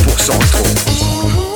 100% rétro.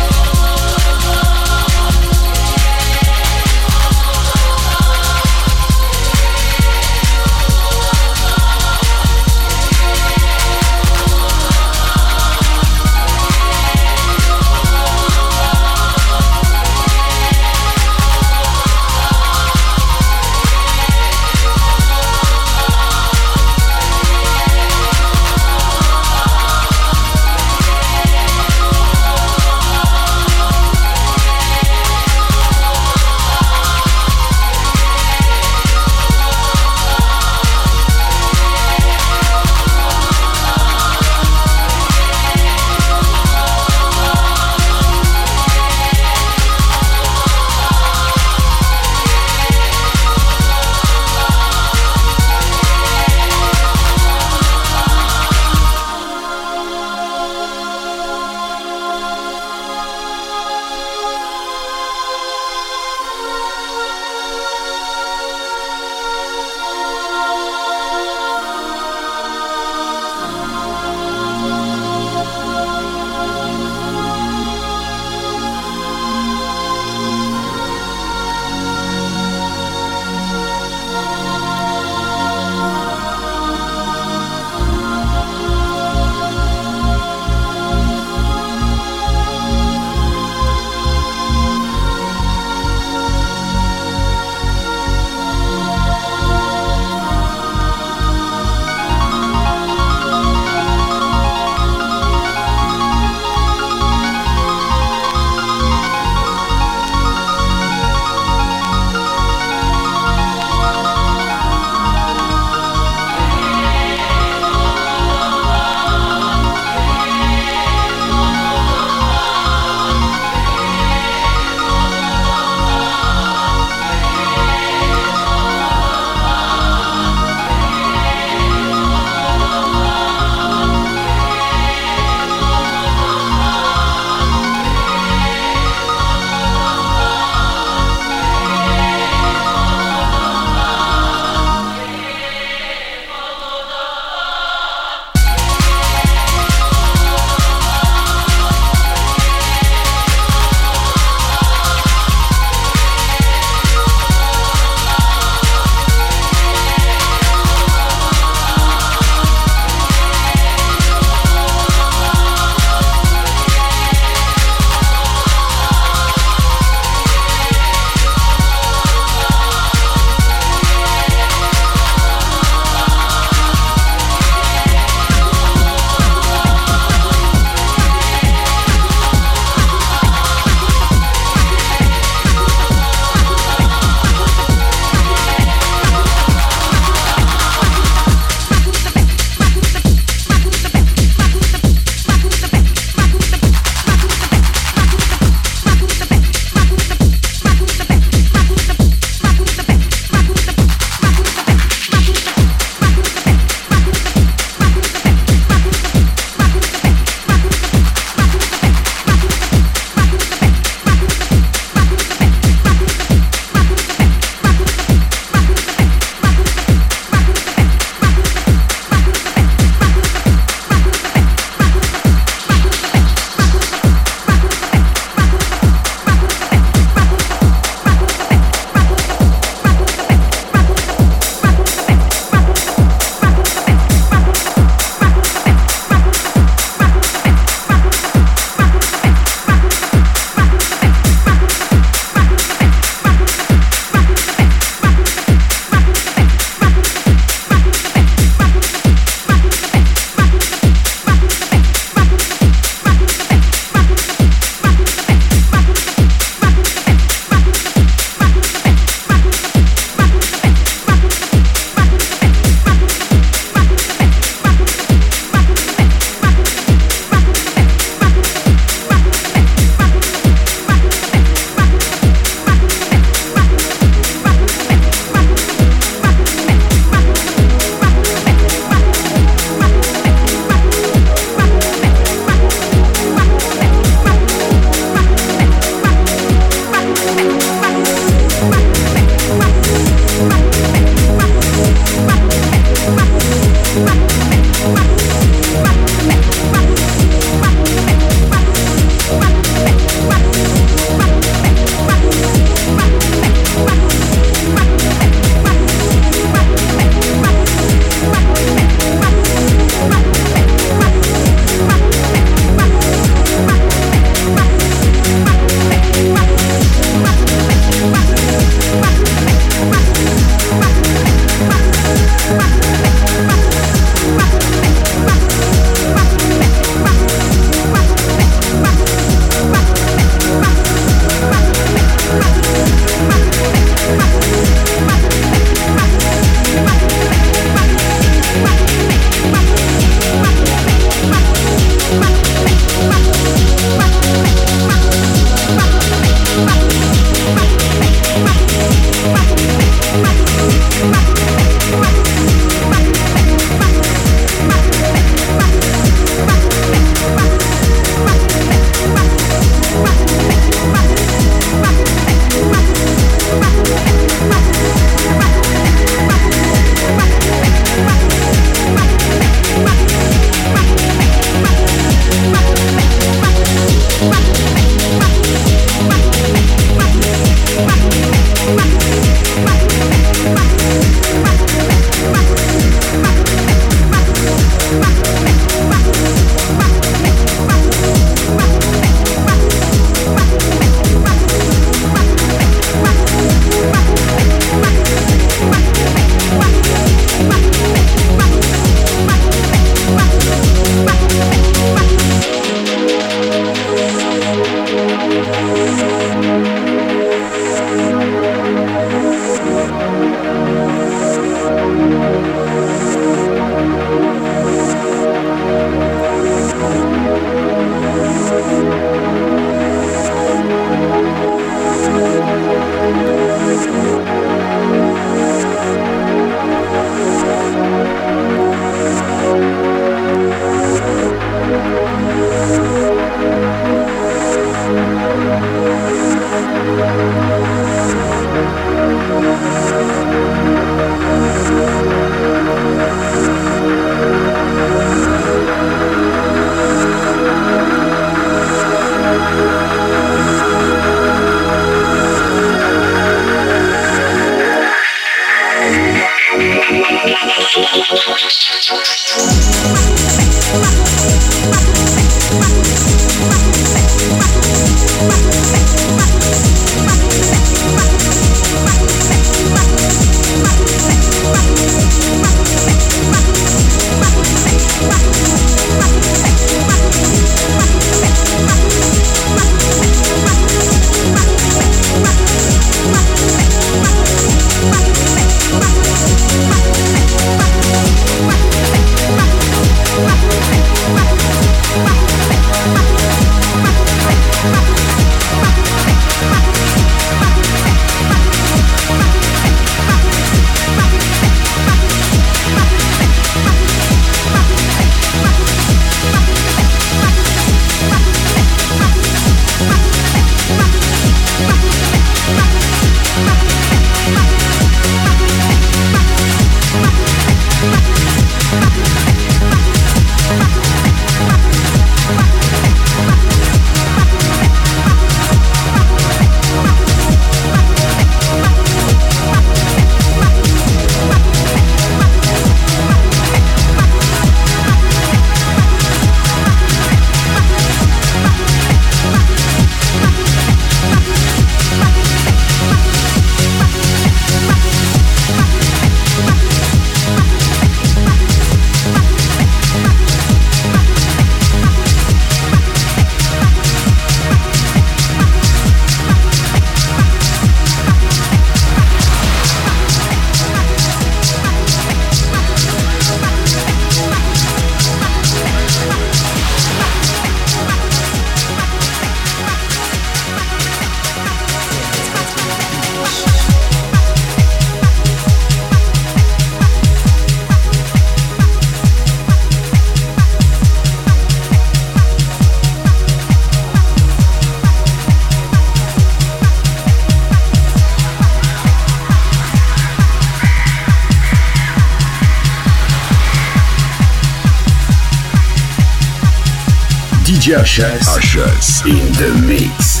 Usher's In the mix.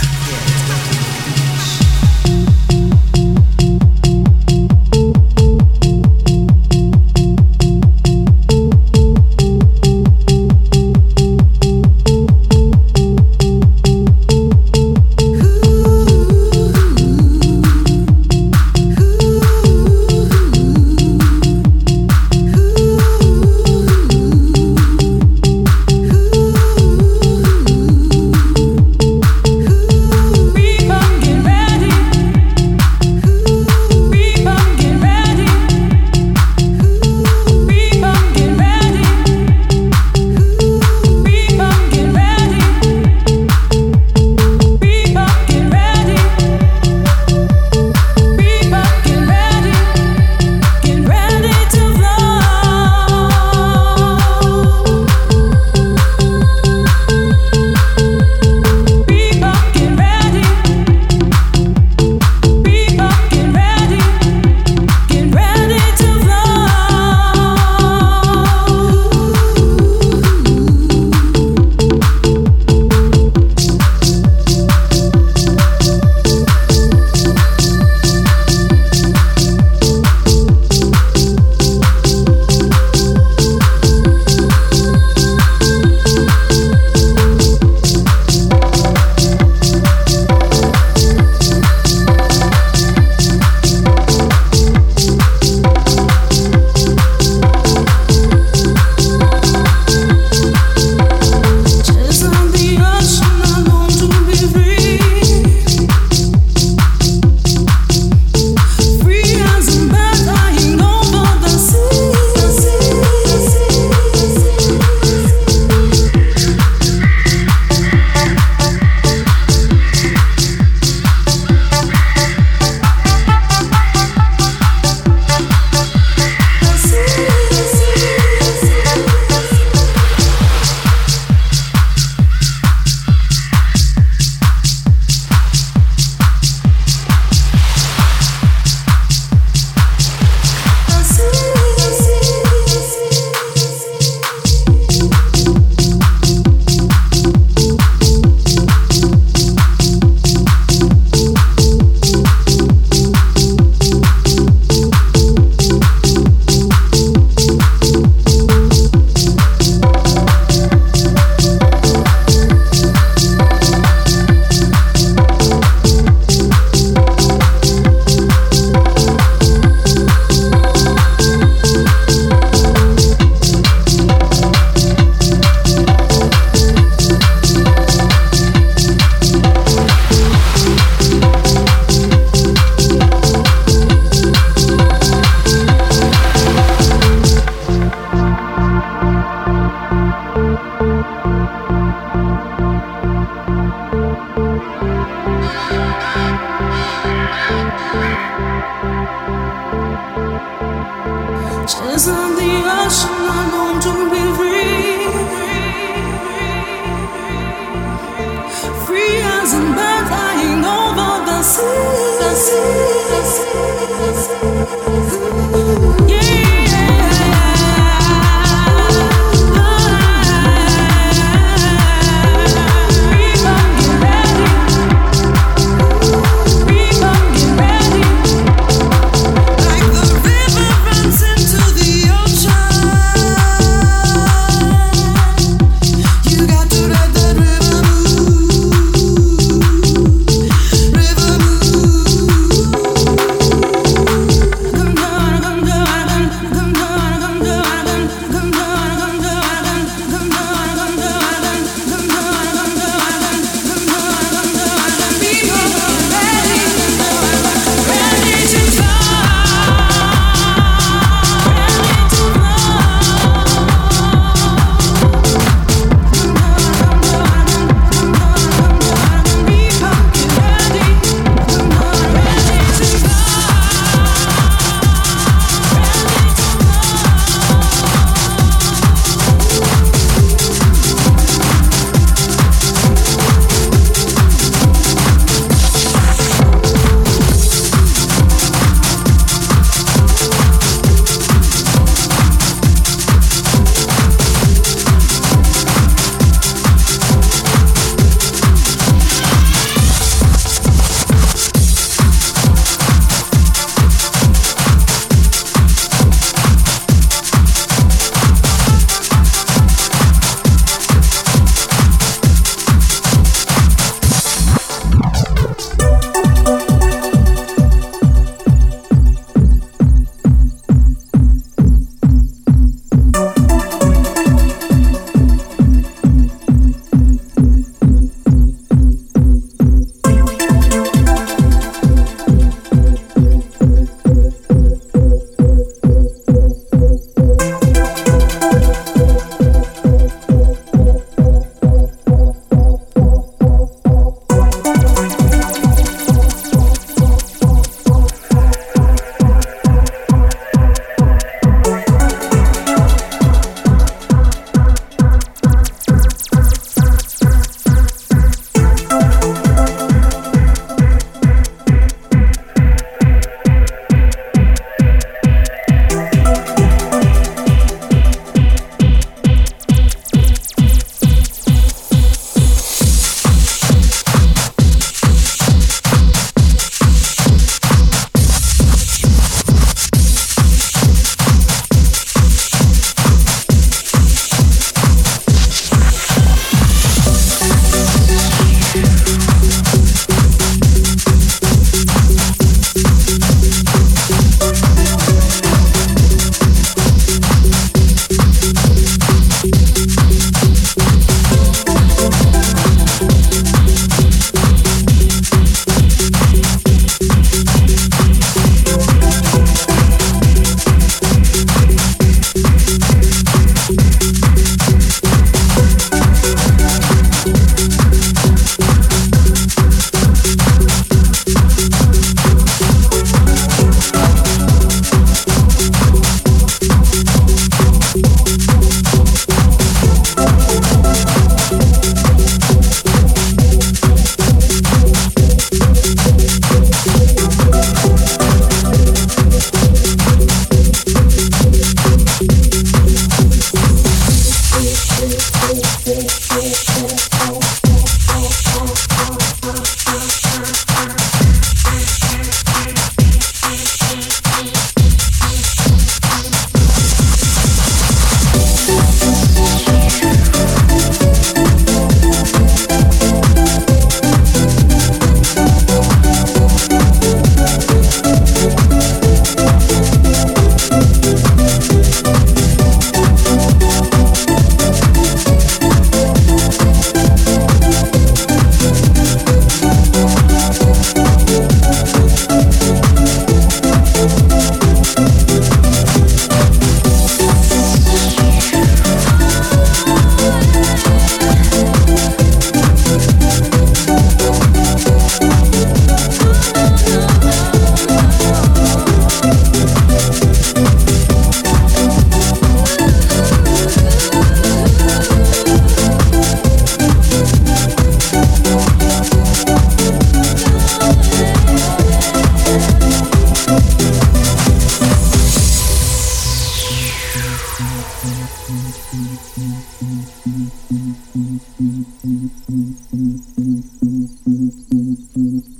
Thank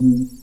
you.